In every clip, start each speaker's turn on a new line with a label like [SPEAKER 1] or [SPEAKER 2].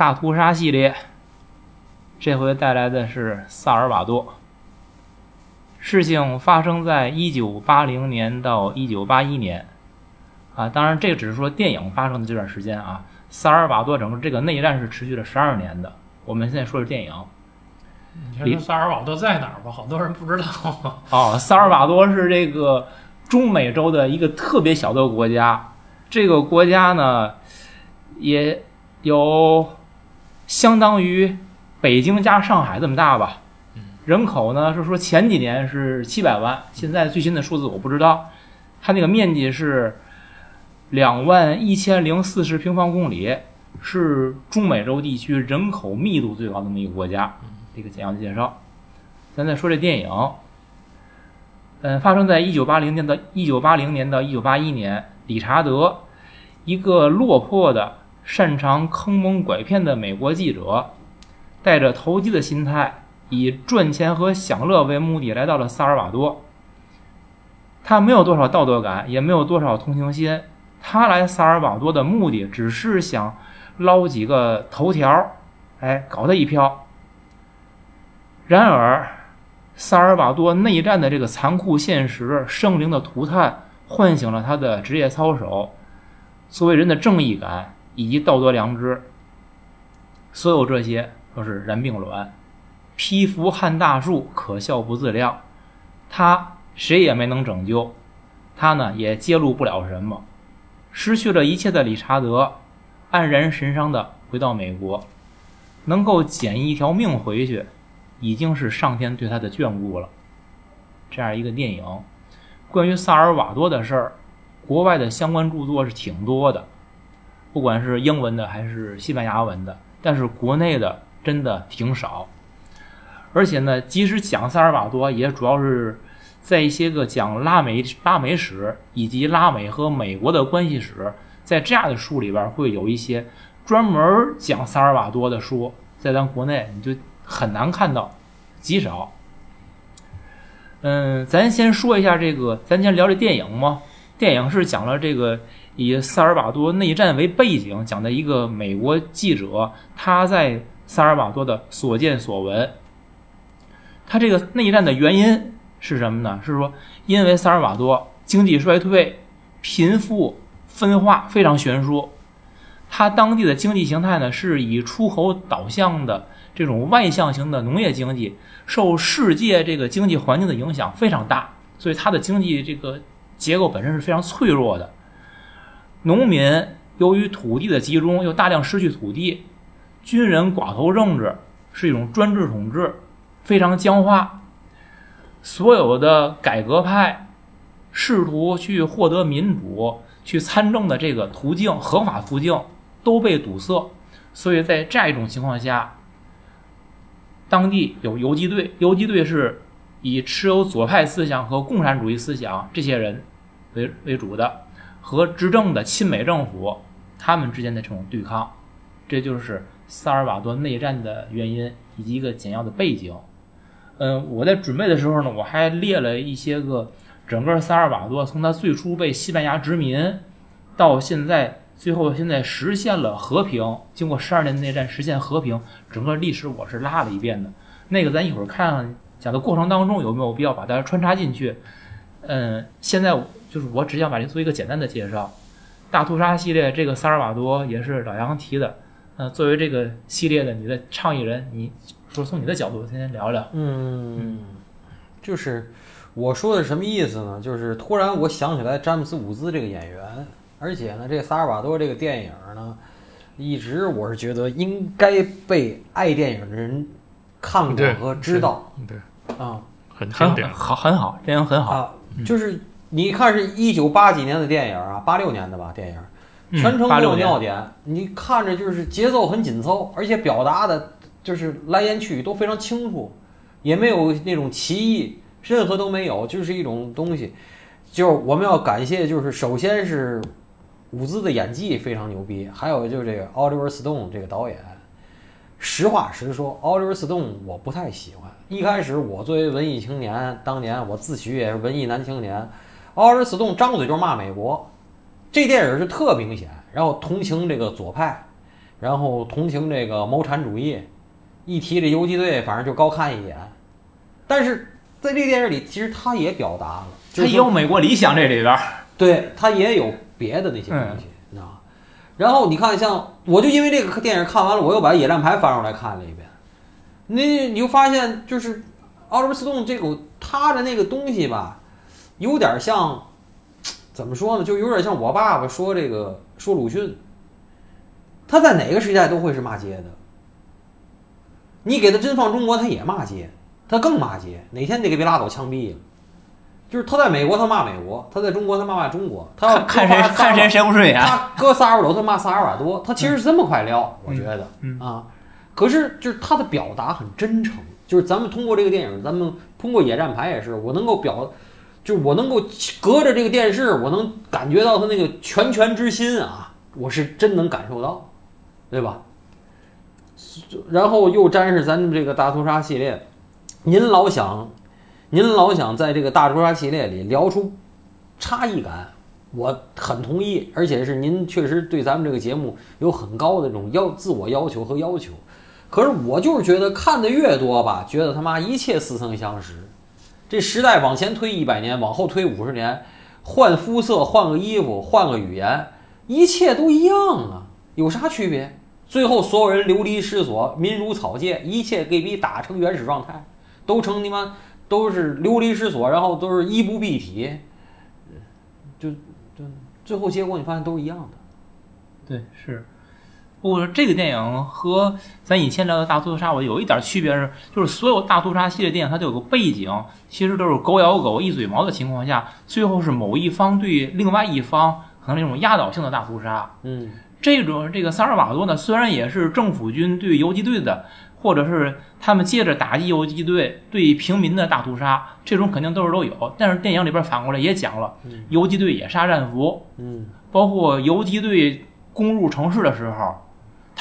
[SPEAKER 1] 大屠杀系列，这回带来的是萨尔瓦多。事情发生在一九八零年到一九八一年，啊，当然这个只是说电影发生的这段时间啊。萨尔瓦多整个这个内战是持续了十二年的。我们现在说是电影。
[SPEAKER 2] 你说萨尔瓦多在哪儿吧？好多人不知道。
[SPEAKER 1] 哦，萨尔瓦多是这个中美洲的一个特别小的国家。这个国家呢，也有相当于北京加上海这么大吧。人口呢是说前几年是七百万，现在最新的数字我不知道。它那个面积是两万一千零四十平方公里，是中美洲地区人口密度最高的那么一个国家。这个简要的介绍。咱再说这电影，嗯，发生在一九八零年到一九八零年到一九八一年。理查德，一个落魄的、擅长坑蒙拐骗的美国记者，带着投机的心态，以赚钱和享乐为目的来到了萨尔瓦多。他没有多少道德感，也没有多少同情心。他来萨尔瓦多的目的，只是想捞几个头条，哎，搞他一票。然而，萨尔瓦多内战的这个残酷现实、生灵的涂炭，唤醒了他的职业操守、作为人的正义感以及道德良知。所有这些都是然并卵，披幅撼大树，可笑不自量。他谁也没能拯救，他呢也揭露不了什么。失去了一切的理查德，黯然神伤的回到美国，能够捡一条命回去。已经是上天对他的眷顾了。这样一个电影，关于萨尔瓦多的事儿，国外的相关著作是挺多的，不管是英文的还是西班牙文的，但是国内的真的挺少。而且呢，即使讲萨尔瓦多，也主要是在一些个讲拉美拉美史以及拉美和美国的关系史，在这样的书里边会有一些专门讲萨尔瓦多的书，在咱国内你就。很难看到，极少。嗯，咱先说一下这个，咱先聊这电影嘛。电影是讲了这个以萨尔瓦多内战为背景，讲的一个美国记者他在萨尔瓦多的所见所闻。他这个内战的原因是什么呢？是说因为萨尔瓦多经济衰退、贫富分化非常悬殊，他当地的经济形态呢是以出口导向的。这种外向型的农业经济受世界这个经济环境的影响非常大，所以它的经济这个结构本身是非常脆弱的。农民由于土地的集中又大量失去土地，军人寡头政治是一种专制统治，非常僵化。所有的改革派试图去获得民主、去参政的这个途径、合法途径都被堵塞，所以在这样一种情况下。当地有游击队，游击队是以持有左派思想和共产主义思想这些人为为主的，和执政的亲美政府他们之间的这种对抗，这就是萨尔瓦多内战的原因以及一个简要的背景。嗯，我在准备的时候呢，我还列了一些个整个萨尔瓦多从他最初被西班牙殖民到现在。最后，现在实现了和平。经过十二年内战，实现和平，整个历史我是拉了一遍的。那个，咱一会儿看讲的过程当中有没有必要把它穿插进去？嗯，现在就是我只想把这做一个简单的介绍。大屠杀系列这个萨尔瓦多也是老杨提的。嗯，作为这个系列的你的倡议人，你说从你的角度先聊聊。
[SPEAKER 3] 嗯，就是我说的什么意思呢？就是突然我想起来詹姆斯伍兹这个演员。而且呢，这个萨尔瓦多这个电影呢，一直我是觉得应该被爱电影的人看过和知道。
[SPEAKER 2] 对，
[SPEAKER 3] 啊，
[SPEAKER 2] 很经典，
[SPEAKER 1] 好，很好，电影很好。
[SPEAKER 3] 啊，就是你看，是一九八几年的电影啊，八六年的吧，电影，全程没有尿点，你看着就是节奏很紧凑，而且表达的就是来言去语都非常清楚，也没有那种歧义，任何都没有，就是一种东西。就是我们要感谢，就是首先是。伍兹的演技非常牛逼，还有就是这个 Oliver Stone 这个导演，实话实说，Oliver Stone 我不太喜欢。一开始我作为文艺青年，当年我自诩也是文艺男青年，Oliver Stone 张嘴就骂美国，这电影是特明显，然后同情这个左派，然后同情这个谋产主义，一提这游击队，反正就高看一眼。但是在这个电影里，其实他也表达了，
[SPEAKER 1] 他也有美国理想这里边，
[SPEAKER 3] 对他也有别的那些东西，你知道吗？然后你看，像我就因为这个电影看完了，我又把《野战排》翻出来看了一遍。那你就发现，就是奥利弗·斯通这个他的那个东西吧，有点像，怎么说呢？就有点像我爸爸说这个说鲁迅，他在哪个时代都会是骂街的。你给他真放中国，他也骂街，他更骂街，哪天得给别拉倒枪毙了。就是他在美国他骂美国，他在中国他骂骂中国，他要
[SPEAKER 1] 看谁看谁谁不顺眼。
[SPEAKER 3] 他搁萨尔瓦多他骂萨尔瓦多，他其实是这么块料，我觉得啊。可是，就是他的表达很真诚，就是咱们通过这个电影，咱们通过野战排也是，我能够表，就我能够隔着这个电视，我能感觉到他那个拳拳之心啊，我是真能感受到，对吧？然后又沾上咱们这个大屠杀系列，您老想，您老想在这个大屠杀系列里聊出差异感，我很同意，而且是您确实对咱们这个节目有很高的这种要自我要求和要求。可是我就是觉得看的越多吧，觉得他妈一切似曾相识。这时代往前推一百年，往后推五十年，换肤色，换个衣服，换个语言，一切都一样啊，有啥区别？最后所有人流离失所，民如草芥，一切给比打成原始状态，都成你妈都是流离失所，然后都是衣不蔽体，就就最后结果你发现都是一样的。
[SPEAKER 1] 对，是。不过这个电影和咱以前聊的大屠杀，我有一点区别是，就是所有大屠杀系列电影它都有个背景，其实都是狗咬狗、一嘴毛的情况下，最后是某一方对另外一方可能那种压倒性的大屠杀。
[SPEAKER 3] 嗯，
[SPEAKER 1] 这种这个萨尔瓦多呢，虽然也是政府军对游击队的，或者是他们借着打击游击队对平民的大屠杀，这种肯定都是都有。但是电影里边反过来也讲了，游击队也杀战俘，
[SPEAKER 3] 嗯，
[SPEAKER 1] 包括游击队攻入城市的时候。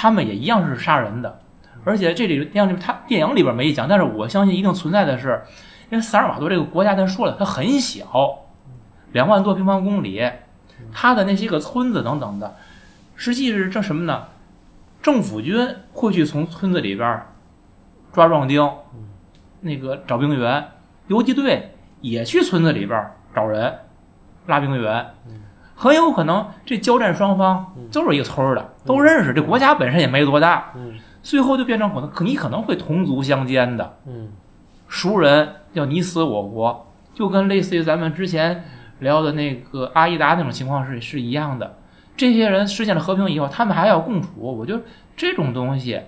[SPEAKER 1] 他们也一样是杀人的，而且这里电影里他电影里边没讲，但是我相信一定存在的是，因为萨尔瓦多这个国家，咱说了，它很小，两万多平方公里，它的那些个村子等等的，实际是这什么呢？政府军会去从村子里边抓壮丁，那个找兵员，游击队也去村子里边找人拉兵员。很有可能这交战双方都是一个村儿的，都认识。这国家本身也没多大，最后就变成可能你可能会同族相间的，熟人要你死我活，就跟类似于咱们之前聊的那个阿依达那种情况是是一样的。这些人实现了和平以后，他们还要共处。我觉得这种东西，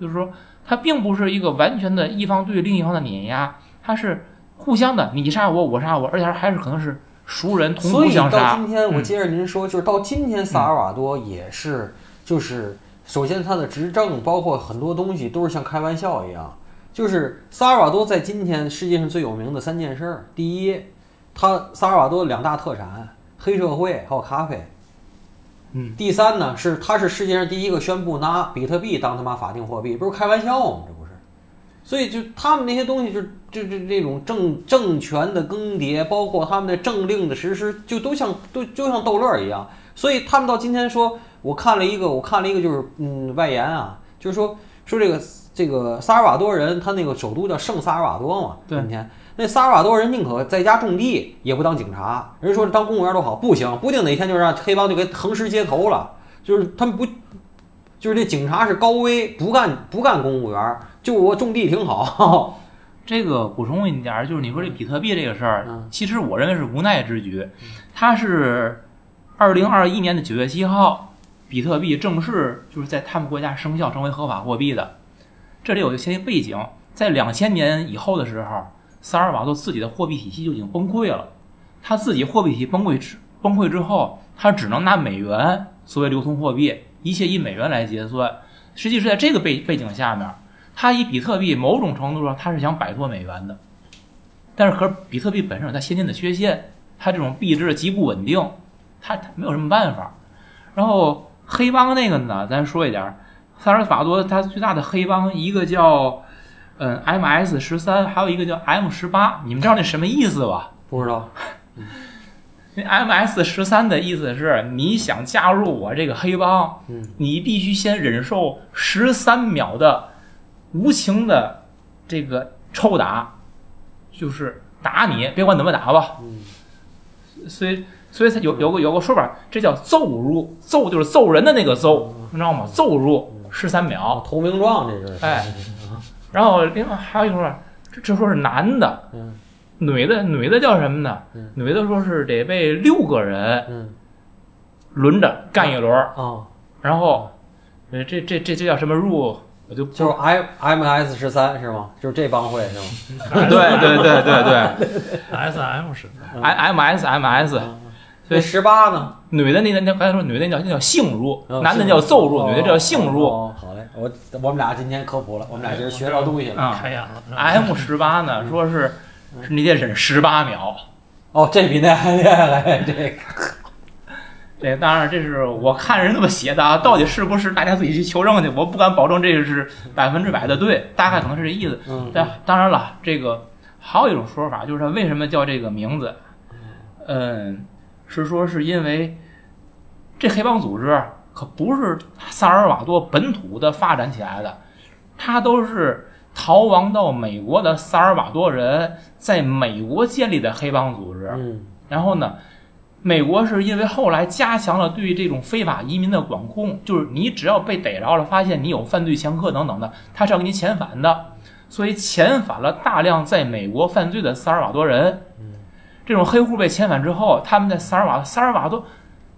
[SPEAKER 1] 就是说它并不是一个完全的一方对另一方的碾压，它是互相的，你杀我，我杀我，而且还是可能是。熟人同
[SPEAKER 3] 所以到今天，我接着您说，就是到今天，萨尔瓦多也是，就是首先他的执政，包括很多东西都是像开玩笑一样。就是萨尔瓦多在今天世界上最有名的三件事儿：第一，他萨尔瓦多两大特产，黑社会还有咖啡。
[SPEAKER 1] 嗯。
[SPEAKER 3] 第三呢，是他是世界上第一个宣布拿比特币当他妈法定货币，不是开玩笑吗？这不是。所以就他们那些东西，就就这这种政政权的更迭，包括他们的政令的实施，就都像都就像逗乐一样。所以他们到今天说，我看了一个，我看了一个就是嗯外延啊，就是说说这个这个萨尔瓦多人，他那个首都叫圣萨尔瓦多嘛。今天那萨尔瓦多人宁可在家种地，也不当警察。人说当公务员多好，不行，不定哪天就让黑帮就给横尸街头了。就是他们不，就是这警察是高危，不干不干公务员。就我种地挺好，
[SPEAKER 1] 这个补充一点，就是你说这比特币这个事儿，其实我认为是无奈之举。它是二零二一年的九月七号，比特币正式就是在他们国家生效，成为合法货币的。这里有一些背景，在两千年以后的时候，萨尔瓦多自己的货币体系就已经崩溃了。他自己货币体系崩溃之崩溃之后，他只能拿美元作为流通货币，一切以美元来结算。实际是在这个背背景下面。他以比特币某种程度上，他是想摆脱美元的，但是和比特币本身有它先天的缺陷，它这种币值极不稳定，它没有什么办法。然后黑帮那个呢，咱说一点，萨尔法多它最大的黑帮一个叫嗯 MS 十三，还有一个叫 M 十八，你们知道那什么意思吧？
[SPEAKER 3] 不知道。
[SPEAKER 1] 那 MS 十三的意思是，你想加入我这个黑帮，
[SPEAKER 3] 嗯
[SPEAKER 1] 你必须先忍受十三秒的无情的这个抽打，就是打你，别管怎么打吧。
[SPEAKER 3] 嗯
[SPEAKER 1] 所以，所以他有有个有个说法，这叫揍入，揍就是揍人的那个揍，你知道吗？揍入十三秒。
[SPEAKER 3] 啊，投名状这是，
[SPEAKER 1] 哎然后另外还有一个说法，这这说是男的，
[SPEAKER 3] 嗯
[SPEAKER 1] 女的女的叫什么呢
[SPEAKER 3] 嗯？
[SPEAKER 1] 女的说是得被六个人
[SPEAKER 3] 嗯
[SPEAKER 1] 轮着干一轮儿，
[SPEAKER 3] 啊，
[SPEAKER 1] 然后，呃，这这这这叫什么入？我就
[SPEAKER 3] 就是 M M S 十三是吗？就是这帮会是吗？
[SPEAKER 1] 对对对对对，
[SPEAKER 2] S M 是
[SPEAKER 1] ，M M S M S，
[SPEAKER 3] 所以十八呢？
[SPEAKER 1] 女的那那那刚才说女的那叫那叫性入，
[SPEAKER 3] 哦
[SPEAKER 1] 男的叫奏入，
[SPEAKER 3] 哦
[SPEAKER 1] 女的叫性入。
[SPEAKER 3] 哦，好嘞，我我们俩今天科普了，我们俩今儿学到东西了。
[SPEAKER 1] 啊
[SPEAKER 2] 开眼了。
[SPEAKER 1] M 十八呢，说是是你得忍十八秒。
[SPEAKER 3] 哦，这比那还厉害，这个
[SPEAKER 1] 这当然这是我看人这么写的啊，到底是不是大家自己去求证去，我不敢保证这个是百分之百的对，大概可能是这意思。
[SPEAKER 3] 嗯
[SPEAKER 1] 但当然了，这个还有一种说法，就是他为什么叫这个名字？嗯，是说是因为这黑帮组织可不是萨尔瓦多本土的发展起来的，它都是逃亡到美国的萨尔瓦多人在美国建立的黑帮组织。
[SPEAKER 3] 嗯
[SPEAKER 1] 然后呢，美国是因为后来加强了对这种非法移民的管控，就是你只要被逮着了，发现你有犯罪前科等等的，他是要给你遣返的，所以遣返了大量在美国犯罪的萨尔瓦多人。这种黑户被遣返之后，他们在萨尔瓦萨尔瓦多，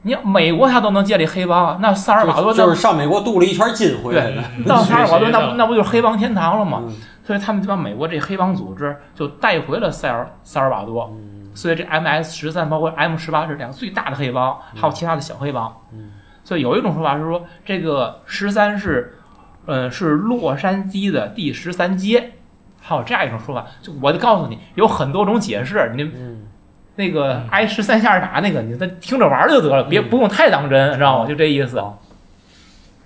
[SPEAKER 1] 你要美国他都能建立黑帮，那萨尔瓦多
[SPEAKER 3] 就是上美国镀了一圈金回来的。
[SPEAKER 1] 到萨尔瓦多那不那不就是黑帮天堂了吗？
[SPEAKER 3] 嗯
[SPEAKER 1] 所以他们就把美国这黑帮组织就带回了塞尔萨尔瓦多。
[SPEAKER 3] 嗯
[SPEAKER 1] 所以这 MS 十三包括 M 十八是两个最大的黑帮，还有其他的小黑帮。
[SPEAKER 3] 嗯
[SPEAKER 1] 所以有一种说法是说，这个十三是，呃，是洛杉矶的第十三街。还有这样一种说法，就我就告诉你，有很多种解释。你
[SPEAKER 3] 嗯
[SPEAKER 1] 那个挨十三下打那个，你再听着玩儿就得了，别不用太当真，知道吗？就这意思
[SPEAKER 3] 好。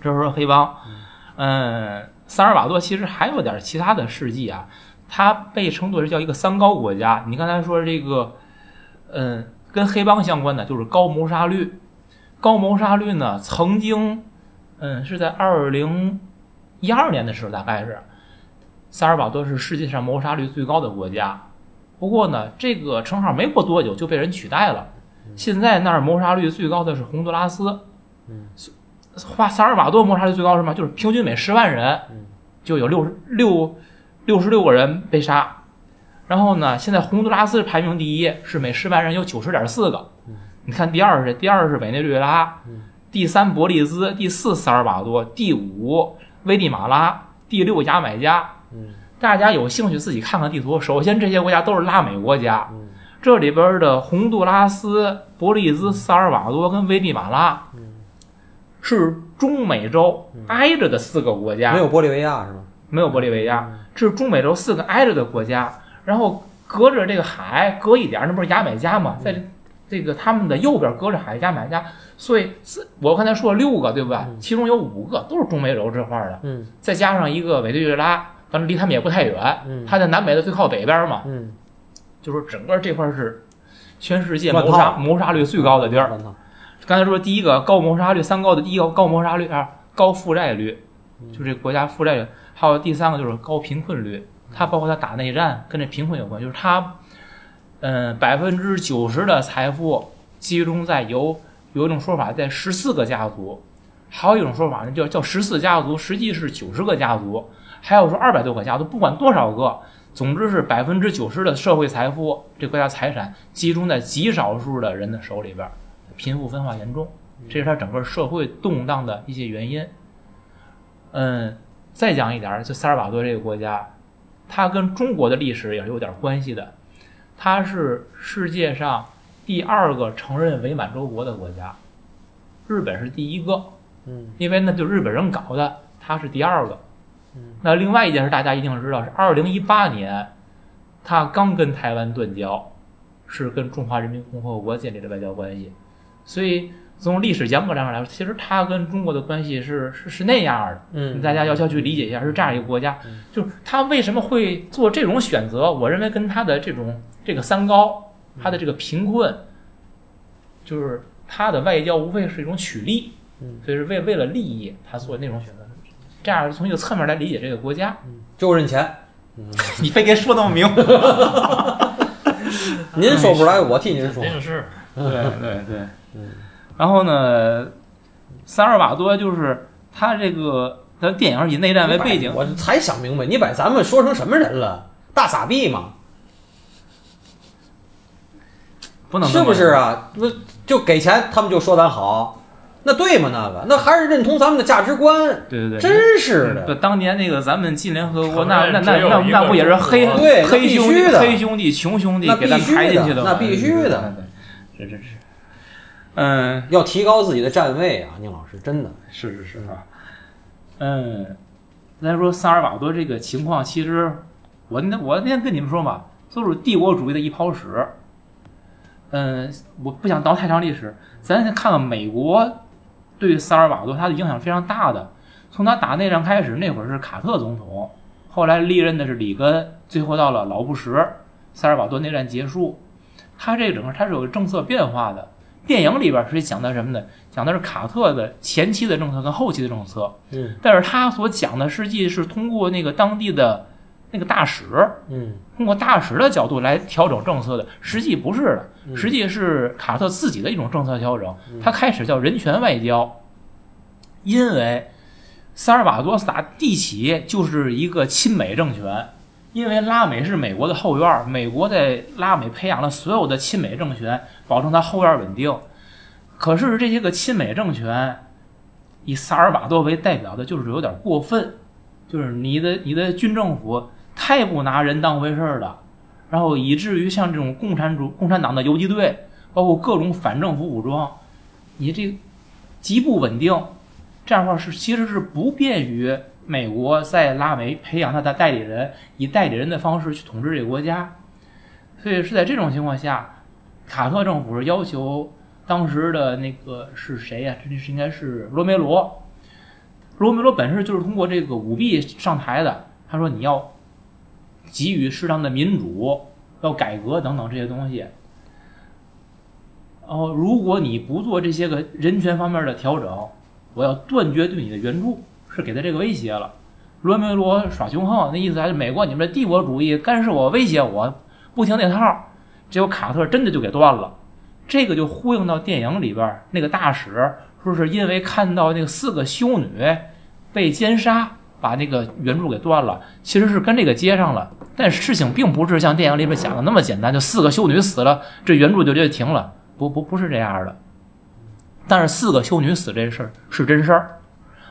[SPEAKER 1] 这是说黑帮，嗯，萨尔瓦多其实还有点其他的事迹啊，它被称作是叫一个三高国家。你刚才说这个，嗯，跟黑帮相关的就是高谋杀率。高谋杀率呢，曾经，嗯，是在二零一二年的时候，大概是萨尔瓦多是世界上谋杀率最高的国家。不过呢，这个称号没过多久就被人取代了。现在那儿谋杀率最高的是洪都拉斯。
[SPEAKER 3] 嗯，
[SPEAKER 1] 花萨尔瓦多谋杀率最高是什么？就是平均每十万人
[SPEAKER 3] 嗯
[SPEAKER 1] 就有六十六六十六个人被杀。然后呢，现在洪都拉斯排名第一，是每十万人有九十点四个。你看第二是谁？第二是委内瑞拉，第三伯利兹，第四萨尔瓦多，第五危地马拉，第六牙买加。
[SPEAKER 3] 嗯
[SPEAKER 1] 大家有兴趣自己看看地图。首先，这些国家都是拉美国家，
[SPEAKER 3] 嗯
[SPEAKER 1] 这里边的洪都拉斯、伯利兹、萨尔瓦多跟危地马拉是中美洲挨着的四个国家，
[SPEAKER 3] 没有玻利维亚是吗？
[SPEAKER 1] 没有玻利维亚，这是中美洲四个挨着的国家。然后隔着这个海，隔一点，那不是牙买加吗？在这这个他们的右边隔着海，牙买加。所以四我刚才说了六个，对吧？其中有五个都是中美洲这块儿的，
[SPEAKER 3] 嗯
[SPEAKER 1] 再加上一个委内瑞拉，反正离他们也不太远。
[SPEAKER 3] 嗯
[SPEAKER 1] 它在南美的最靠北边嘛，
[SPEAKER 3] 嗯，
[SPEAKER 1] 就是整个这块是全世界谋杀谋杀率最高的地儿。刚才说第一个高谋杀率，三高的第一个高谋杀率啊，高负债率，就这国家负债率，还有第三个就是高贫困率，它包括它打内战跟这贫困有关，就是它，嗯，百分之九十的财富集中在有有一种说法在十四个家族，还有一种说法呢叫叫十四家族，实际是九十个家族，还有说二百多个家族，不管多少个。总之是百分之九十的社会财富，这国家财产集中在极少数的人的手里边，贫富分化严重，这是它整个社会动荡的一些原因。嗯，再讲一点儿，就萨尔瓦多这个国家，它跟中国的历史也是有点关系的。它是世界上第二个承认伪满洲国的国家，日本是第一个，
[SPEAKER 3] 嗯
[SPEAKER 1] 因为那就日本人搞的，它是第二个。
[SPEAKER 3] 嗯
[SPEAKER 1] 那另外一件事，大家一定知道，是二零一八年，它刚跟台湾断交，是跟中华人民共和国建立的外交关系，所以从历史严格上来说，其实他跟中国的关系是是是那样的。
[SPEAKER 3] 嗯，
[SPEAKER 1] 大家要要去理解一下，是这样一个国家，就是他为什么会做这种选择？我认为跟他的这种这个三高，他的这个贫困，就是他的外交无非是一种取利，
[SPEAKER 3] 嗯，
[SPEAKER 1] 所以是为为了利益他做那种选择。这样从一个侧面来理解这个国家，
[SPEAKER 3] 就认钱。
[SPEAKER 1] 你非给说那么明，
[SPEAKER 3] 您说不出来，我替您说。
[SPEAKER 1] 对对对，
[SPEAKER 3] 嗯。
[SPEAKER 1] 然后呢，萨尔瓦多就是他这个，他电影以内战为背景，
[SPEAKER 3] 我才想明白，你把咱们说成什么人了？大傻逼吗？
[SPEAKER 1] 不能
[SPEAKER 3] 是不是啊？那就给钱，他们就说咱好，那对吗？那个，那还是认同咱们的价值观。
[SPEAKER 1] 对对对，
[SPEAKER 3] 真是的。
[SPEAKER 1] 对，当年那个咱们进联合国，那那那那那不也是黑黑兄弟、
[SPEAKER 3] 的
[SPEAKER 1] 黑兄弟、穷兄弟
[SPEAKER 3] 那
[SPEAKER 1] 给咱
[SPEAKER 3] 必须的
[SPEAKER 1] 排进去吗？
[SPEAKER 3] 那必须的
[SPEAKER 1] 对，对对是是是，嗯，
[SPEAKER 3] 要提高自己的站位啊，宁老师，真的。
[SPEAKER 1] 是是是啊，嗯，咱说萨尔瓦多这个情况，其实我那我那天跟你们说嘛，都是帝国主义的一泡屎。嗯，我不想倒太长历史，咱先看看美国对萨尔瓦多他的影响非常大的。从他打内战开始，那会儿是卡特总统，后来历任的是里根，最后到了老布什，萨尔瓦多内战结束，他这整个他是有政策变化的。电影里边是讲的什么呢？讲的是卡特的前期的政策跟后期的政策，
[SPEAKER 3] 嗯。
[SPEAKER 1] 但是他所讲的实际是通过那个当地的那个大使，
[SPEAKER 3] 嗯。
[SPEAKER 1] 通过大使的角度来调整政策的，实际不是的，
[SPEAKER 3] 嗯。
[SPEAKER 1] 实际是卡特自己的一种政策调整。他开始叫人权外交，因为萨尔瓦多萨地起就是一个亲美政权，因为拉美是美国的后院，美国在拉美培养了所有的亲美政权，保证它后院稳定。可是这些个亲美政权，以萨尔瓦多为代表的，就是有点过分，就是你的你的军政府太不拿人当回事儿了，然后以至于像这种共产主共产党的游击队，包括各种反政府武装，你这极不稳定，这样的话是其实是不便于美国在拉美培养他的代理人，以代理人的方式去统治这个国家，所以是在这种情况下，卡特政府是要求当时的那个是谁呀、这是应该是罗梅罗。罗梅罗本身就是通过这个舞弊上台的，他说你要给予适当的民主，要改革等等这些东西。然后，如果你不做这些个人权方面的调整，我要断绝对你的援助，是给他这个威胁了。罗梅罗耍凶横，那意思还是美国你们这帝国主义干涉我、威胁我，不听那套。结果卡特真的就给断了，这个就呼应到电影里边那个大使说是因为看到那个四个修女被奸杀，把那个援助给断了，其实是跟这个接上了。但事情并不是像电影里边讲的那么简单，就四个修女死了，这援助就就停了，不不不是这样的。但是四个修女死这事儿是真事儿，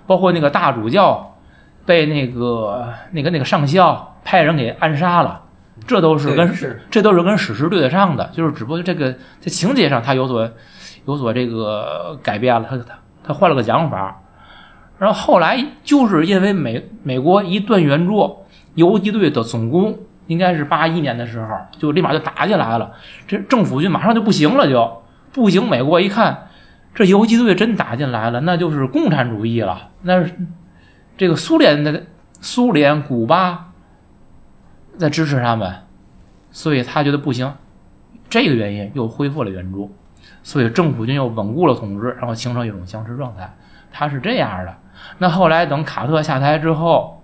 [SPEAKER 1] 包括那个大主教被那个那个那个上校派人给暗杀了，这都是跟
[SPEAKER 3] 对是
[SPEAKER 1] 这都是跟史实对得上的，就是只不过这个在情节上他有所有所这个改变了，他他他换了个讲法。然后后来就是因为美美国一断援助，游击队的总攻应该是八一年的时候，就立马就打起来了，这政府军马上就不行了就，不行。美国一看这游击队真打进来了，那就是共产主义了，那是这个苏联的苏联、古巴在支持他们，所以他觉得不行，这个原因又恢复了援助，所以政府军又稳固了统治，然后形成一种僵持状态。他是这样的。那后来等卡特下台之后，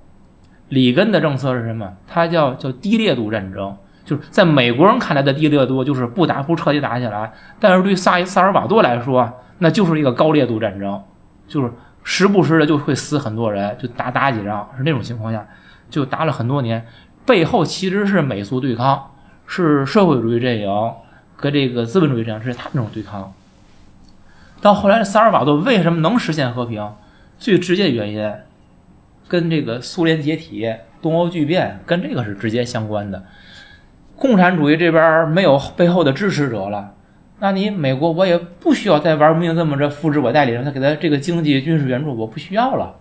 [SPEAKER 1] 里根的政策是什么？他叫叫低烈度战争，就是在美国人看来的低烈度就是不打不彻底打起来，但是对萨萨尔瓦多来说，那就是一个高烈度战争，就是时不时的就会死很多人，就打打几仗，是那种情况下就打了很多年，背后其实是美苏对抗，是社会主义阵营和这个资本主义阵营是他们这种对抗。到后来，萨尔瓦多为什么能实现和平？最直接的原因跟这个苏联解体、东欧剧变跟这个是直接相关的。共产主义这边没有背后的支持者了，那你美国我也不需要再玩命这么着复制我代理人，他给他这个经济军事援助我不需要了，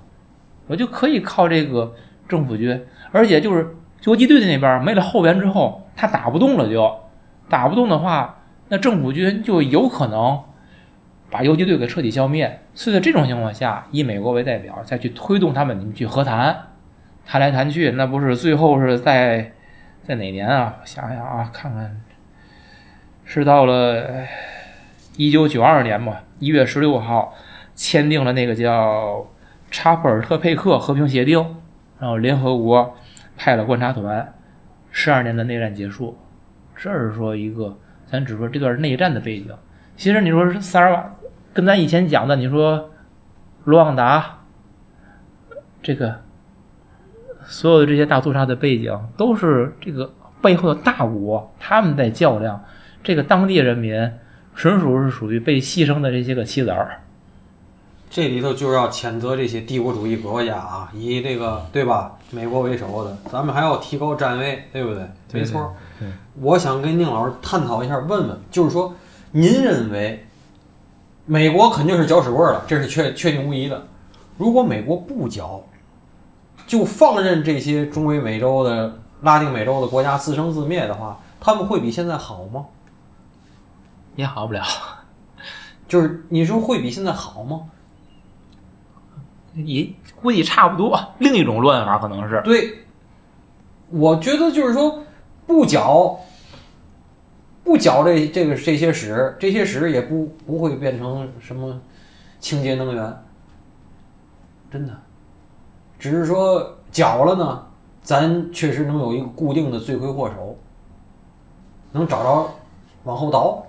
[SPEAKER 1] 我就可以靠这个政府军，而且就是游击队的那边没了后援之后，他打不动了就，打不动的话，那政府军就有可能。把游击队给彻底消灭，所以在这种情况下，以美国为代表再去推动他们，你们去和谈，谈来谈去，那不是最后是在 在哪年啊？我想想啊，看看，是到了一九九二年吧，一月十六号签订了那个叫查普尔特佩克和平协定，然后联合国派了观察团，十二年的内战结束。这是说一个，咱只说这段内战的背景。其实你说萨尔瓦，跟咱以前讲的，你说卢旺达，这个所有的这些大屠杀的背景，都是这个背后的大国他们在较量，这个当地人民纯属是属于被牺牲的这些个棋子儿。
[SPEAKER 3] 这里头就是要谴责这些帝国主义国家啊，以这个对吧，美国为首的，咱们还要提高站位，对不对？没错。我想跟宁老师探讨一下，问问，就是说，您认为美国肯定是搅屎棍了，这是确确定无疑的。如果美国不搅，就放任这些中美美洲的、拉丁美洲的国家自生自灭的话，他们会比现在好吗？
[SPEAKER 1] 也好不了。
[SPEAKER 3] 就是你说会比现在好吗？
[SPEAKER 1] 也估计差不多。另一种乱法可能是
[SPEAKER 3] 对，我觉得就是说。不搅，不搅这这个这些屎，这些屎也不不会变成什么清洁能源，真的，只是说搅了呢，咱确实能有一个固定的罪魁祸首，能找着往后倒，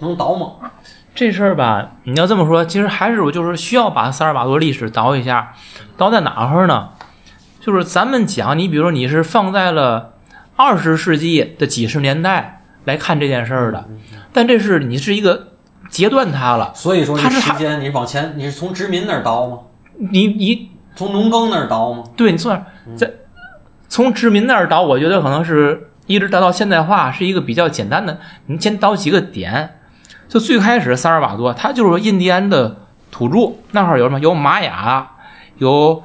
[SPEAKER 3] 能倒吗？
[SPEAKER 1] 这事儿吧，你要这么说，其实还是我就是需要把萨尔瓦多历史倒一下，倒在哪儿呢？就是咱们讲，你比如说你是放在了。二十世纪的几十年代来看这件事儿的，但这是你是一个截断它了，
[SPEAKER 3] 所以说
[SPEAKER 1] 它是
[SPEAKER 3] 时间你往前，你是从殖民那儿倒吗？
[SPEAKER 1] 你你
[SPEAKER 3] 从农耕那儿倒吗？
[SPEAKER 1] 对，你从在从殖民那儿倒，我觉得可能是一直倒到现代化是一个比较简单的。你先倒几个点，就最开始萨尔瓦多，它就是印第安的土著，那会儿有什么？有玛雅，有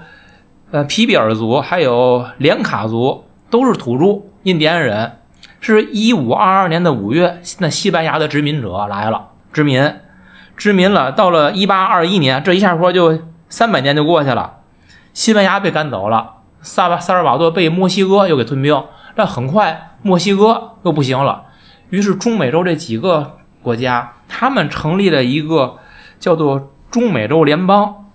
[SPEAKER 1] 呃皮比尔族，还有连卡族，都是土著。印第安人是一五二二年的五月，那西班牙的殖民者来了，殖民，殖民了。到了一八二一年，这一下说就三百年就过去了。西班牙被赶走了，萨巴萨尔瓦多被墨西哥又给吞并。但很快墨西哥又不行了，于是中美洲这几个国家，他们成立了一个叫做中美洲联邦。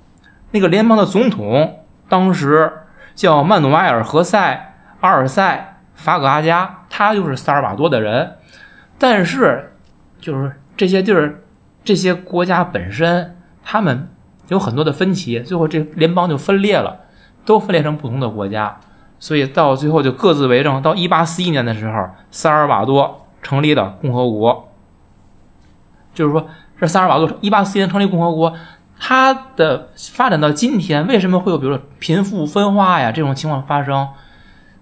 [SPEAKER 1] 那个联邦的总统当时叫曼努埃尔·何塞·阿尔塞。法戈阿加，他就是萨尔瓦多的人，但是就是这些地儿、这些国家本身，他们有很多的分歧，最后这联邦就分裂了，都分裂成不同的国家，所以到最后就各自为政。到一八四一年的时候，萨尔瓦多成立了共和国，就是说这萨尔瓦多一八四一年成立共和国，它的发展到今天，为什么会有比如说贫富分化呀这种情况发生？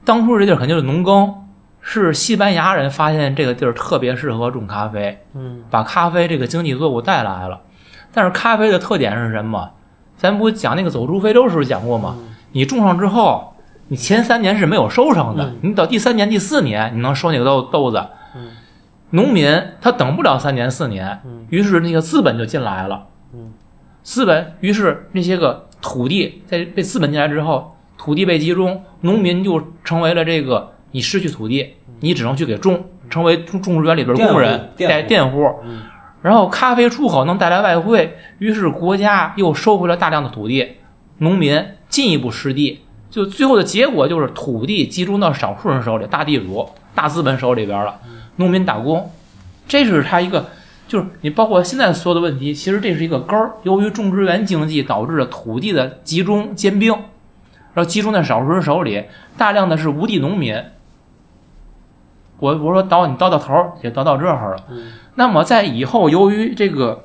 [SPEAKER 1] 当初这地儿肯定是农耕，是西班牙人发现这个地儿特别适合种咖啡，
[SPEAKER 3] 嗯，
[SPEAKER 1] 把咖啡这个经济作物带来了。但是咖啡的特点是什么？咱不讲那个走出非洲时候讲过吗？你种上之后，你前三年是没有收成的，你到第三年、第四年你能收那个豆豆子。农民他等不了三年四年，于是那个资本就进来了。资本于是那些个土地在被资本进来之后。土地被集中，农民就成为了这个你失去土地，你只能去给种，成为种种植园里边工人、带佃户。然后咖啡出口能带来外汇，于是国家又收回了大量的土地，农民进一步失地，就最后的结果就是土地集中到少数人手里，大地主、大资本手里边了，农民打工。这是他一个，就是你包括现在所有的问题，其实这是一个根儿。由于种植园经济导致了土地的集中兼并。然后集中在少数人手里，大量的是无地农民。我我说倒你倒到头儿也倒到这儿了。那么在以后，由于这个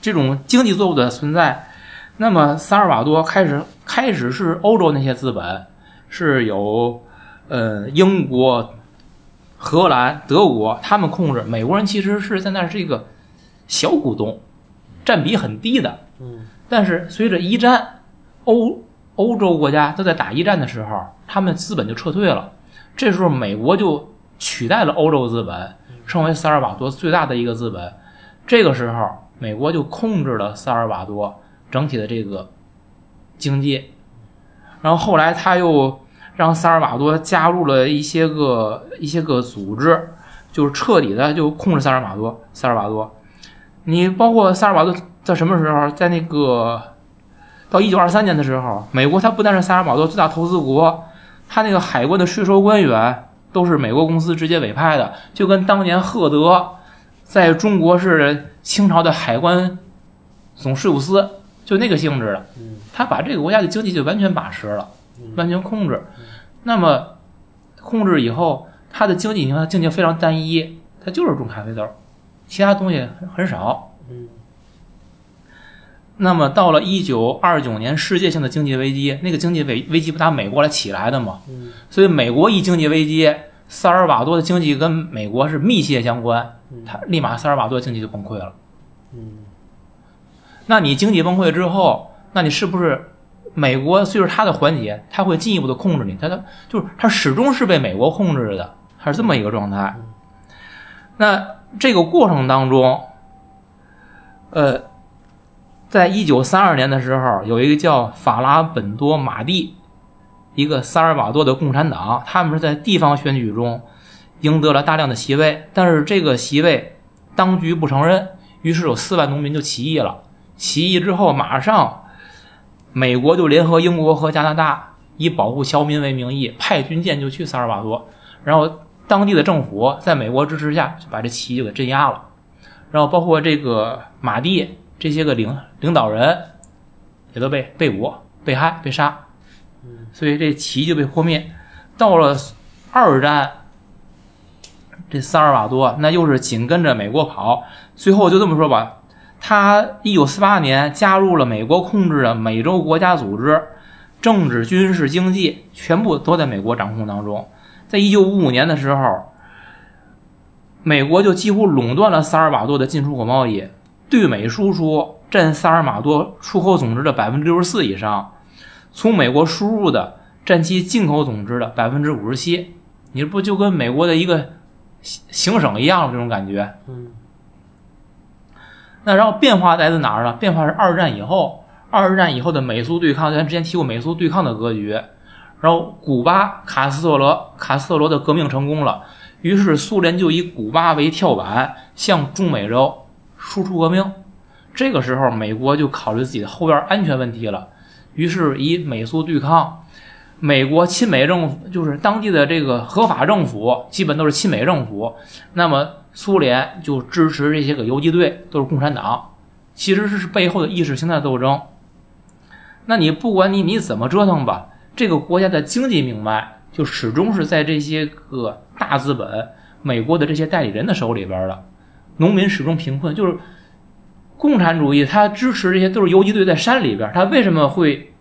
[SPEAKER 1] 这种经济作物的存在，那么萨尔瓦多开始开始是欧洲那些资本是有呃英国、荷兰、德国他们控制，美国人其实是在那是一个小股东，占比很低的。
[SPEAKER 3] 嗯。
[SPEAKER 1] 但是随着一战，欧欧洲国家都在打一战的时候，他们资本就撤退了。这时候，美国就取代了欧洲资本，成为萨尔瓦多最大的一个资本。这个时候，美国就控制了萨尔瓦多整体的这个经济。然后后来，他又让萨尔瓦多加入了一些个一些个组织，就是彻底的就控制萨尔瓦多。萨尔瓦多你包括萨尔瓦多在什么时候，在那个到一九二三年的时候，美国它不但是萨尔瓦多最大投资国，它那个海关的税收官员都是美国公司直接委派的，就跟当年赫德在中国是清朝的海关总税务司，就那个性质的。他把这个国家的经济就完全把持了，完全控制。那么控制以后，它的经济情况经济非常单一，它就是种咖啡豆，其他东西很很少。
[SPEAKER 3] 嗯
[SPEAKER 1] 那么到了一九二九年世界性的经济危机，那个经济危危机不打美国来起来的嘛？
[SPEAKER 3] 嗯
[SPEAKER 1] 所以美国一经济危机，萨尔瓦多的经济跟美国是密切相关，它立马萨尔瓦多经济就崩溃了。
[SPEAKER 3] 嗯
[SPEAKER 1] 那你经济崩溃之后，那你是不是美国随着它的缓解，它会进一步的控制你？它的就是它始终是被美国控制的，它是这么一个状态。那这个过程当中，呃，在一九三二年的时候，有一个叫法拉本多马蒂，一个萨尔瓦多的共产党，他们是在地方选举中赢得了大量的席位，但是这个席位当局不承认，于是有四万农民就起义了。起义之后，马上美国就联合英国和加拿大，以保护侨民为名义，派军舰就去萨尔瓦多，然后当地的政府在美国支持下就把这起义就给镇压了，然后包括这个马蒂这些个领领导人也都被被捕、被害、被杀，所以这起义就被破灭。到了二战，这萨尔瓦多那又是紧跟着美国跑，最后就这么说吧。他一九四八年加入了美国控制的美洲国家组织，政治、军事、经济全部都在美国掌控当中。在一九五五年的时候，美国就几乎垄断了萨尔瓦多的进出口贸易，对美输出占萨尔瓦多出口总值的百分之六十四以上，从美国输入的占其进口总值的百分之五十七。你不就跟美国的一个行省一样这种感觉？
[SPEAKER 3] 嗯
[SPEAKER 1] 那然后变化来自哪儿呢？变化是二战以后，二战以后的美苏对抗，咱之前提过美苏对抗的格局。然后古巴卡斯特罗卡斯特罗的革命成功了，于是苏联就以古巴为跳板，向中美洲输出革命。这个时候，美国就考虑自己的后院安全问题了，于是以美苏对抗，美国亲美政府就是当地的这个合法政府，基本都是亲美政府。那么苏联就支持这些个游击队，都是共产党，其实是背后的意识形态斗争。那你不管你你怎么折腾吧，这个国家的经济命脉就始终是在这些个大资本、美国的这些代理人的手里边的，农民始终贫困。就是共产主义，他支持这些都是游击队在山里边，他为什么会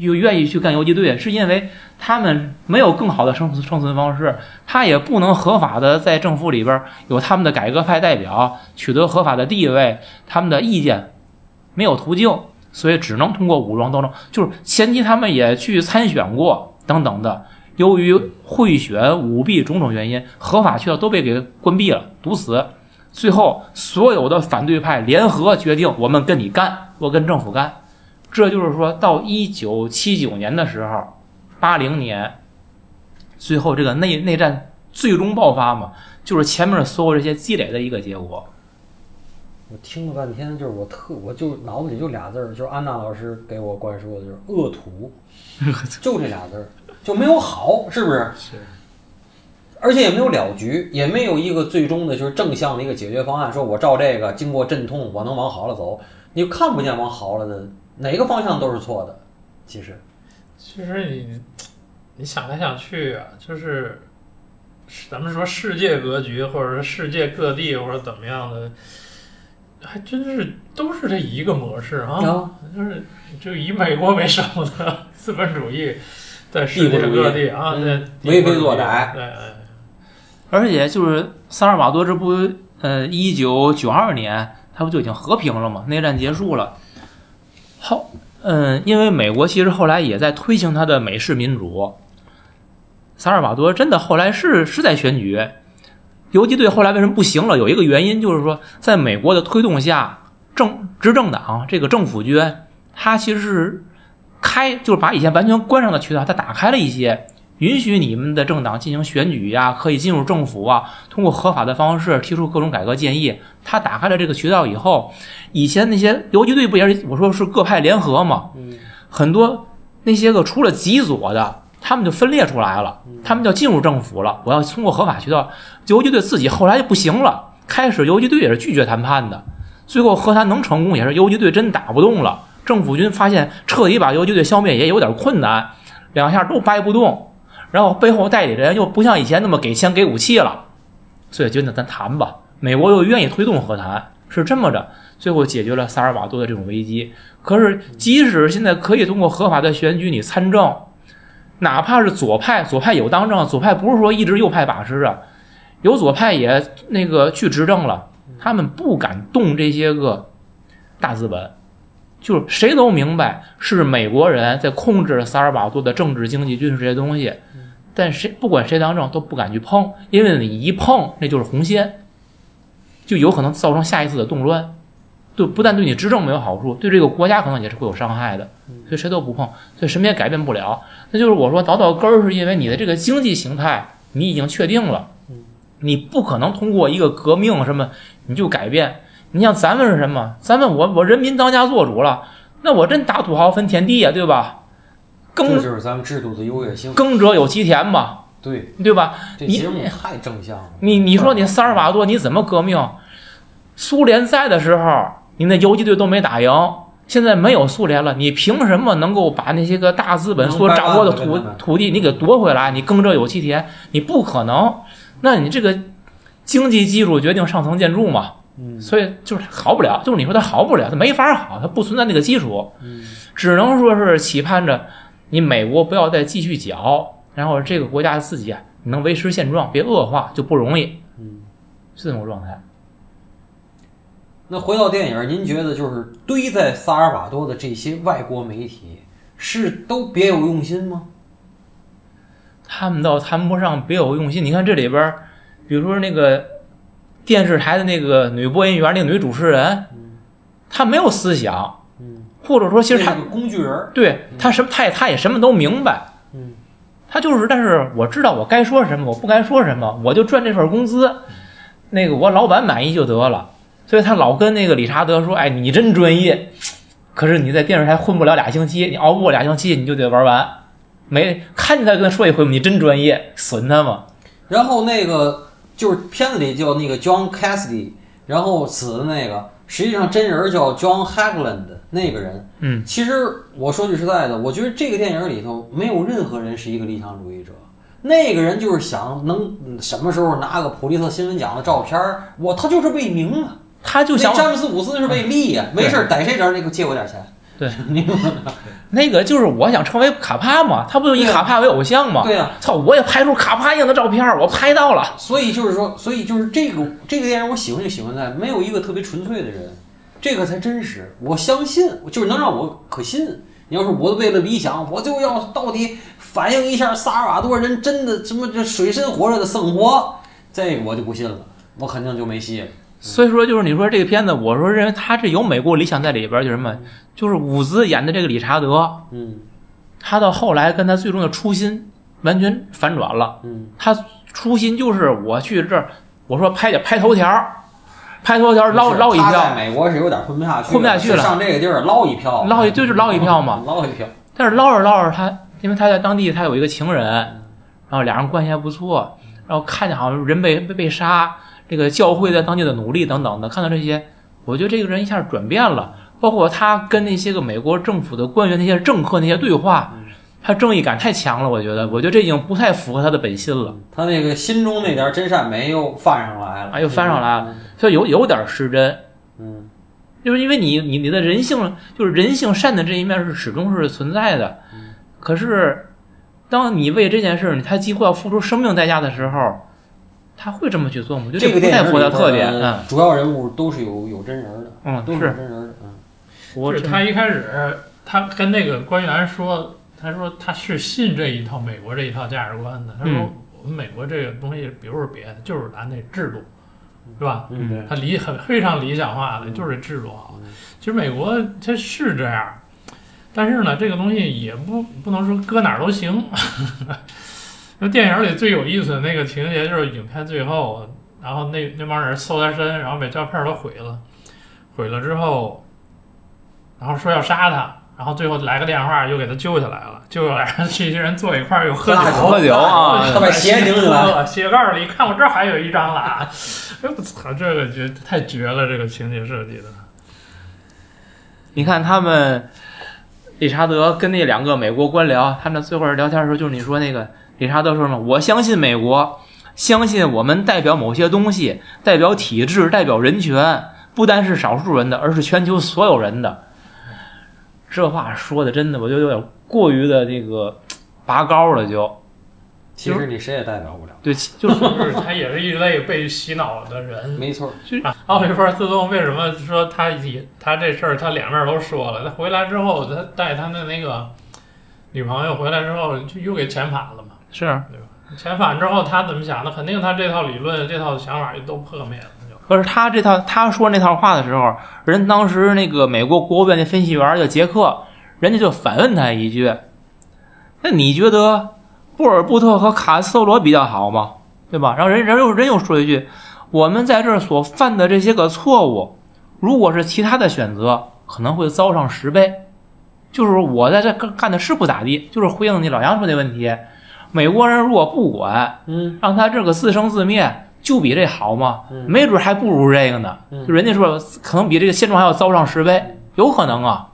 [SPEAKER 1] 又愿意去干游击队？是因为他们没有更好的生存生存方式，他也不能合法的在政府里边有他们的改革派代表，取得合法的地位，他们的意见没有途径，所以只能通过武装斗争。就是前期他们也去参选过等等的，由于贿选、舞弊种种原因，合法渠道都被给关闭了，堵死。最后，所有的反对派联合决定，我们跟你干，我跟政府干。这就是说到一九七九年的时候，八零年，最后这个内内战最终爆发嘛，就是前面所有这些积累的一个结果。
[SPEAKER 3] 我听了半天，就是我特，我就脑子里就俩字儿，就是安娜老师给我灌输的，就是恶徒，就这俩字儿，就没有好，是不是？
[SPEAKER 2] 是。
[SPEAKER 3] 而且也没有了局，也没有一个最终的就是正向的一个解决方案，说我照这个经过阵痛，我能往好了走，你看不见往好了的，哪个方向都是错的。其实，
[SPEAKER 2] 其实你你想来想去啊，就是咱们说世界格局，或者说世界各地或者怎么样的，还真是都是这一个模式啊，
[SPEAKER 3] 啊
[SPEAKER 2] 就是就以美国为首的 资本主义在世界各地啊，
[SPEAKER 3] 为非作歹
[SPEAKER 2] 对，哎
[SPEAKER 1] 而且就是萨尔瓦多，这不，呃，一九九二年，他不就已经和平了吗？内战结束了。后，嗯，因为美国其实后来也在推行他的美式民主。萨尔瓦多真的后来是是在选举，游击队后来为什么不行了？有一个原因就是说，在美国的推动下，政执政党这个政府军，他其实是开，就是把以前完全关上的渠道，他打开了一些。允许你们的政党进行选举呀，可以进入政府啊，通过合法的方式提出各种改革建议。他打开了这个渠道以后，以前那些游击队不也是我说是各派联合嘛？很多那些个除了极左的，他们就分裂出来了，他们就进入政府了。我要通过合法渠道，游击队自己后来就不行了，开始游击队也是拒绝谈判的，最后和谈能成功也是游击队真打不动了，政府军发现彻底把游击队消灭也有点困难，两下都掰不动。然后背后代理人又不像以前那么给钱给武器了，所以觉得咱谈吧。美国又愿意推动和谈，是这么着，最后解决了萨尔瓦多的这种危机。可是即使现在可以通过合法的选举你参政，哪怕是左派，左派有当政，左派不是说一直右派把持着，有左派也那个去执政了，他们不敢动这些个大资本，就是谁都明白是美国人在控制萨尔瓦多的政治、经济、军事这些东西。但谁不管谁当政都不敢去碰，因为你一碰那就是红线，就有可能造成下一次的动乱，对，不但对你执政没有好处，对这个国家可能也是会有伤害的，所以谁都不碰，所以什么也改变不了。那就是我说倒倒根儿，是因为你的这个经济形态你已经确定了，你不可能通过一个革命什么你就改变。你像咱们是什么？咱们我我人民当家做主了，那我真打土豪分田地呀，对吧？
[SPEAKER 3] 这就是咱们制度的优越性。
[SPEAKER 1] 耕者有其田嘛，
[SPEAKER 3] 对
[SPEAKER 1] 对吧？
[SPEAKER 3] 这节目太正向了。
[SPEAKER 1] 你你说你萨尔瓦多你怎么革命？苏联在的时候，你那游击队都没打赢。现在没有苏联了，你凭什么能够把那些个大资本所掌握的土土地你给夺回来？你耕者有其田，你不可能。那你这个经济基础决定上层建筑嘛？
[SPEAKER 3] 嗯，
[SPEAKER 1] 所以就是好不了。就是你说它好不了，它没法好，它不存在那个基础。
[SPEAKER 3] 嗯，
[SPEAKER 1] 只能说是期盼着。你美国不要再继续搅，然后这个国家自己能维持现状，别恶化就不容易。
[SPEAKER 3] 嗯，
[SPEAKER 1] 是这种状态。
[SPEAKER 3] 那回到电影，您觉得就是堆在萨尔瓦多的这些外国媒体是都别有用心吗？
[SPEAKER 1] 他们倒谈不上别有用心。你看这里边，比如说那个电视台的那个女播音员，那个女主持人，她没有思想。或者说，其实他
[SPEAKER 3] 工具人，
[SPEAKER 1] 对他什么，他也他也什么都明白。
[SPEAKER 3] 嗯，
[SPEAKER 1] 他就是，但是我知道我该说什么，我不该说什么，我就赚这份工资，那个我老板满意就得了。所以他老跟那个理查德说：“哎，你真专业。”可是你在电视台混不了俩星期，你熬不过俩星期，你就得玩完。没看见他跟他说一回你真专业，损他嘛。
[SPEAKER 3] 然后那个就是片子里叫那个 John Cassidy，然后死的那个。实际上，真人叫 John Hagland，那个人，
[SPEAKER 1] 嗯，
[SPEAKER 3] 其实我说句实在的，我觉得这个电影里头没有任何人是一个理想主义者。那个人就是想能什么时候拿个普利策新闻奖的照片儿，我他就是为名啊，
[SPEAKER 1] 他就想
[SPEAKER 3] 詹姆斯伍斯是为利呀，没事逮谁着那个借我点钱。
[SPEAKER 1] 对，那个就是我想成为卡帕嘛，他不就以卡帕为偶像嘛？
[SPEAKER 3] 对呀，
[SPEAKER 1] 操，我也拍出卡帕一样的照片，我拍到了。
[SPEAKER 3] 所以就是说，所以就是这个这个电影，我喜欢就喜欢在没有一个特别纯粹的人，这个才真实。我相信，就是能让我可信。你要是我为了理想，我就要到底反映一下萨尔瓦多人真的什么这水深火热的生活，这个我就不信了，我肯定就没戏了。
[SPEAKER 1] 所以说，就是你说这个片子，我说认为他这有美国理想在里边，就什么，就是伍兹演的这个理查德，
[SPEAKER 3] 嗯，
[SPEAKER 1] 他到后来跟他最终的初心完全反转了，
[SPEAKER 3] 嗯，
[SPEAKER 1] 他初心就是我去这儿，我说拍拍头条，拍头条捞捞一票。
[SPEAKER 3] 在美国是有点混不下去，
[SPEAKER 1] 混不下去了，
[SPEAKER 3] 上这个地儿捞一票，
[SPEAKER 1] 捞一就是捞一票嘛，
[SPEAKER 3] 捞一票。
[SPEAKER 1] 但是捞着捞着，他因为他在当地他有一个情人，然后俩人关系还不错，然后看见好像人被被被杀。这个教会在当地的努力等等的，看到这些，我觉得这个人一下转变了。包括他跟那些个美国政府的官员、那些政客那些对话，他正义感太强了。我觉得，我觉得这已经不太符合他的本心了。
[SPEAKER 3] 他那个心中那点真善美又翻上来了，
[SPEAKER 1] 啊，又翻上来了，所以有有点失真。
[SPEAKER 3] 嗯，
[SPEAKER 1] 就是因为你你你的人性，就是人性善的这一面是始终是存在的。可是，当你为这件事，他几乎要付出生命代价的时候。他会这么去做吗？
[SPEAKER 3] 这
[SPEAKER 1] 个电影的特点，嗯，
[SPEAKER 3] 主要人物都是有有真人的，
[SPEAKER 1] 嗯，
[SPEAKER 3] 都是真人的，
[SPEAKER 2] 嗯。是他一开始他跟那个官员说，他说他是信这一套美国这一套价值观的。他说我们美国这个东西，比如说别的，就是咱那制度，是吧？
[SPEAKER 3] 嗯，
[SPEAKER 2] 他理很非常理想化的，就是制度好。其实美国它是这样，但是呢，这个东西也不不能说搁哪儿都行。那电影里最有意思的那个情节就是影片最后，然后那那帮人搜他身，然后把照片都毁了，毁了之后，然后说要杀他，然后最后来个电话又给他救下来了，救下来，这些人坐一块儿又喝酒，
[SPEAKER 1] 喝酒啊
[SPEAKER 3] 他把鞋拧起来，
[SPEAKER 2] 鞋盖儿里看我这还有一张啦，哎我操，这个绝太绝了，这个情节设计的。
[SPEAKER 1] 你看他们，理查德跟那两个美国官僚，他们最后聊天的时候，就是你说那个理查德说什么？我相信美国，相信我们代表某些东西，代表体制，代表人权，不单是少数人的，而是全球所有人的。这话说的真的，我觉得有点过于的这个拔高了就，
[SPEAKER 3] 其实你谁也代表不了。
[SPEAKER 1] 对，就是
[SPEAKER 2] 他也是一类被洗脑的人。
[SPEAKER 3] 没错，
[SPEAKER 2] 啊，奥利弗·斯通为什么说他也他这事儿他两面都说了？他回来之后，他带他的那个女朋友回来之后，就又给遣返了嘛。
[SPEAKER 1] 是，对
[SPEAKER 2] 遣返之后，他怎么想的？肯定他这套理论、这套想法就都破灭了。就
[SPEAKER 1] 可是他这套他说那套话的时候，人当时那个美国国务院的分析员叫杰克，人家就反问他一句：“那你觉得布尔布特和卡斯特罗比较好吗？对吧？”然后人人又人又说一句：“我们在这儿所犯的这些个错误，如果是其他的选择，可能会遭上十倍。就是我在这干干的是不咋地，就是回应你老杨说的问题。美国人如果不管，
[SPEAKER 3] 嗯
[SPEAKER 1] 让他这个自生自灭，就比这好吗？
[SPEAKER 3] 嗯
[SPEAKER 1] 没准还不如这个呢。人家说可能比这个现状还要糟上十倍，有可能啊。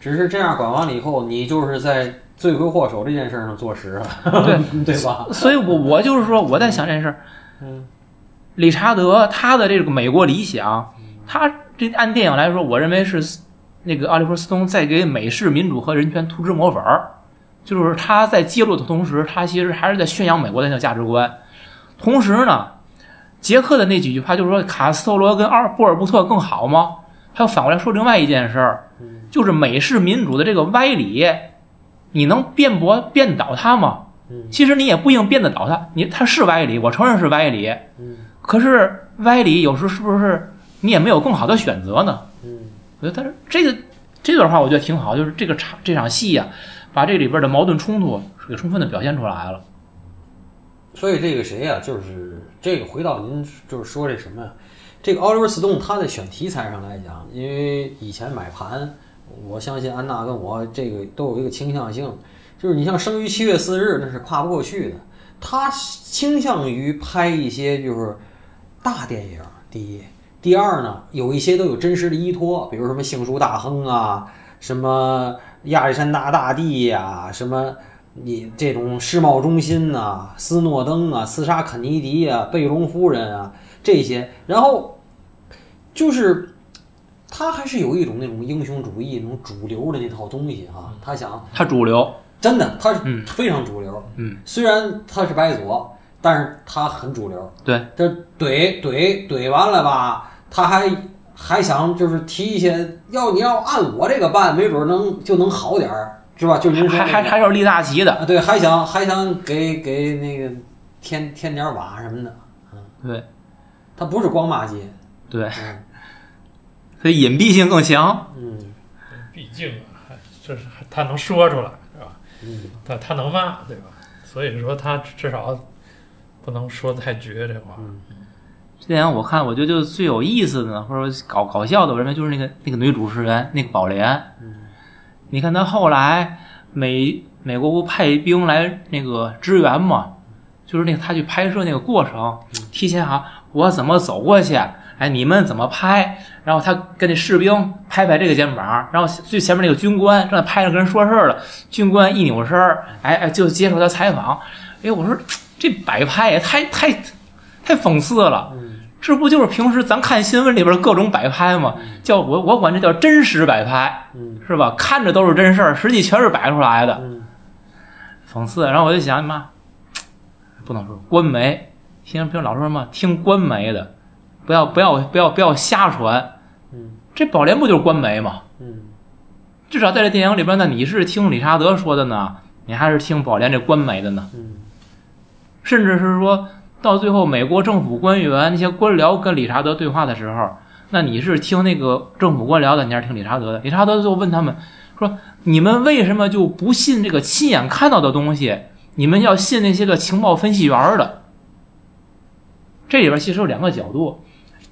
[SPEAKER 3] 只是这样管完了以后，你就是在罪魁祸首这件事上坐实了，
[SPEAKER 1] 对
[SPEAKER 3] 对吧？
[SPEAKER 1] 所以我我就是说我在想这件事儿。
[SPEAKER 3] 嗯
[SPEAKER 1] 理查德他的这个美国理想，他这按电影来说，我认为是那个奥利弗斯通在给美式民主和人权涂脂抹粉儿，就是他在揭露的同时，他其实还是在宣扬美国的那个价值观。同时呢，杰克的那几句话就是说卡斯特罗跟阿尔波尔布特更好吗？他又反过来说另外一件事儿，就是美式民主的这个歪理，你能辩驳辩倒他吗？
[SPEAKER 3] 嗯
[SPEAKER 1] 其实你也不一定辩得倒他，你他是歪理，我承认是歪理，
[SPEAKER 3] 嗯
[SPEAKER 1] 可是歪理有时候是不是你也没有更好的选择呢？
[SPEAKER 3] 嗯
[SPEAKER 1] 我觉得他是这个这段话我觉得挺好，就是这个场这场戏呀、把这里边的矛盾冲突给充分的表现出来了。
[SPEAKER 3] 所以这个谁呀、就是这个回到您就是说这什么呀？这个奥利弗·斯通他在选题材上来讲，因为以前买盘，我相信安娜跟我这个都有一个倾向性，就是你像生于七月四日那是跨不过去的，他倾向于拍一些就是大电影。第一，第二呢，有一些都有真实的依托，比如什么杏树大亨啊，什么亚历山大大帝呀、什么你这种世贸中心呐、斯诺登啊、刺杀肯尼迪啊、贝隆夫人啊这些，然后就是他还是有一种那种英雄主义那种主流的那套东西啊、他想
[SPEAKER 1] 他主流，
[SPEAKER 3] 真的他非常主流，
[SPEAKER 1] 嗯，
[SPEAKER 3] 虽然他是白左，但是他很主流，
[SPEAKER 1] 对，
[SPEAKER 3] 这怼怼怼完了吧，他还还想就是提一些，要你要按我这个办，没准能就能好点儿，是吧？就您说
[SPEAKER 1] 还还
[SPEAKER 3] 那个
[SPEAKER 1] 还是立大旗的，
[SPEAKER 3] 啊，对，还想还想给给那个添添点瓦什么的，嗯
[SPEAKER 1] 对
[SPEAKER 3] 他不是光骂街，
[SPEAKER 1] 对，
[SPEAKER 3] 嗯
[SPEAKER 1] 所以隐蔽性更强。
[SPEAKER 3] 嗯
[SPEAKER 2] 毕竟这是他能说出来，是吧？
[SPEAKER 3] 嗯
[SPEAKER 2] 他他能骂，对吧？所以说他至少不能说得太绝这话。
[SPEAKER 3] 嗯
[SPEAKER 1] 这电影我看，我觉得就最有意思的呢，或者说搞搞笑的，我认为就是那个那个女主持人那个宝莲。
[SPEAKER 3] 嗯
[SPEAKER 1] 你看她后来美美国不派兵来那个支援嘛，就是那个她去拍摄那个过程，提前啊，我怎么走过去，哎，你们怎么拍？然后她跟那士兵拍拍这个肩膀，然后最前面那个军官正在拍着跟人说事儿了，军官一扭身儿，哎哎，就接受他采访。哎，我说这摆拍也太太太讽刺了。
[SPEAKER 3] 嗯
[SPEAKER 1] 这不就是平时咱看新闻里边各种摆拍吗？叫我我管这叫真实摆拍，
[SPEAKER 3] 嗯
[SPEAKER 1] 是吧？看着都是真事儿，实际全是摆出来的，
[SPEAKER 3] 嗯
[SPEAKER 1] 讽刺。然后我就想，妈，不能说官媒，现在不是老说什么听官媒的，不要不要不要不要瞎传。
[SPEAKER 3] 嗯
[SPEAKER 1] 这宝莲不就是官媒吗？
[SPEAKER 3] 嗯
[SPEAKER 1] 至少在这电影里边呢，你是听理查德说的呢，你还是听宝莲这官媒的呢？
[SPEAKER 3] 嗯
[SPEAKER 1] 甚至是说到最后，美国政府官员那些官僚跟理查德对话的时候，那你是听那个政府官僚的，你还是听理查德的？理查德就问他们说你们为什么就不信这个亲眼看到的东西？你们要信那些个情报分析员的。这里边其实有两个角度，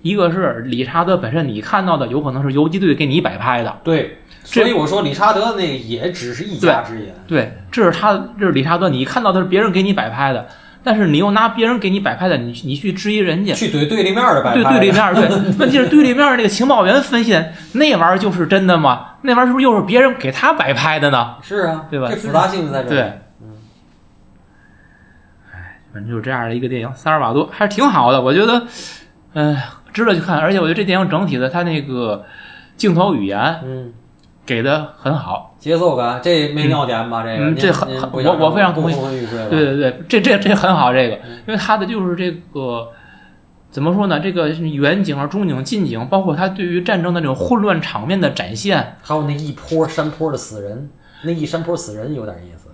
[SPEAKER 1] 一个是理查德本身，你看到的有可能是游击队给你摆拍的，
[SPEAKER 3] 对，所以我说理查德那个也只是一家之言。
[SPEAKER 1] 对，这是他，这是理查德，你看到的是别人给你摆拍的，但是你又拿别人给你摆拍的，你你去质疑人家，
[SPEAKER 3] 去怼对立面的摆拍，
[SPEAKER 1] 对对立面，对，问题是对立面那个情报员分析的那玩意儿就是真的吗？那玩意儿是不是又是别人给他摆拍的呢？
[SPEAKER 3] 是啊，
[SPEAKER 1] 对吧
[SPEAKER 3] 这复杂性就在这儿。
[SPEAKER 1] 对，哎，反正就是这样的一个电影，萨尔瓦多还是挺好的，我觉得，嗯、值得去看。而且我觉得这电影整体的它那个镜头语言
[SPEAKER 3] 嗯，
[SPEAKER 1] 给的很好。
[SPEAKER 3] 节奏感这没尿点吧？这个
[SPEAKER 1] 嗯这很很我我非常同意。对对对，这这这很好，这个，
[SPEAKER 3] 嗯
[SPEAKER 1] 因为它的就是这个。怎么说呢？这个远景啊、中景、近景，包括它对于战争的这种混乱场面的展现，
[SPEAKER 3] 还有那一坡山坡的死人，那一山坡死人有点意思。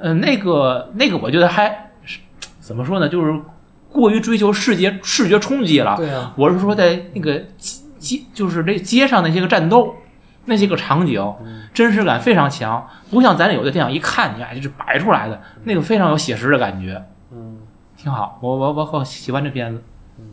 [SPEAKER 1] 呃，那个那个，我觉得还是怎么说呢？就是过于追求视觉视觉冲击了。
[SPEAKER 3] 对啊，
[SPEAKER 1] 我是说，在那个街，就是这街上那些个战斗，那些个场景，真实感非常强，不像咱有的电影，一看你哎就是摆出来的，那个非常有写实的感觉，
[SPEAKER 3] 嗯，
[SPEAKER 1] 挺好，我我我好喜欢这片子，嗯。